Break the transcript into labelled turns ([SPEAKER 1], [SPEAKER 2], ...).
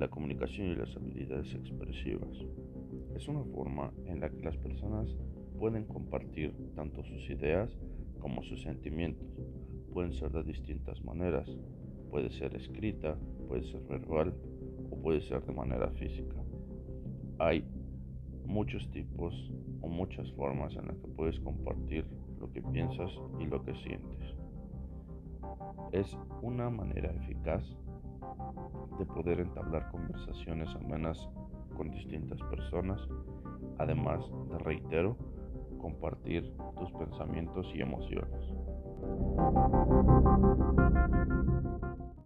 [SPEAKER 1] La comunicación y las habilidades expresivas es una forma en la que las personas pueden compartir tanto sus ideas como sus sentimientos. Pueden ser de distintas maneras. Puede ser escrita, puede ser verbal o puede ser de manera física. Hay muchos tipos o muchas formas en las que puedes compartir lo que piensas y lo que sientes. Es una manera eficaz de poder entablar conversaciones amenas con distintas personas, además de, reitero, compartir tus pensamientos y emociones.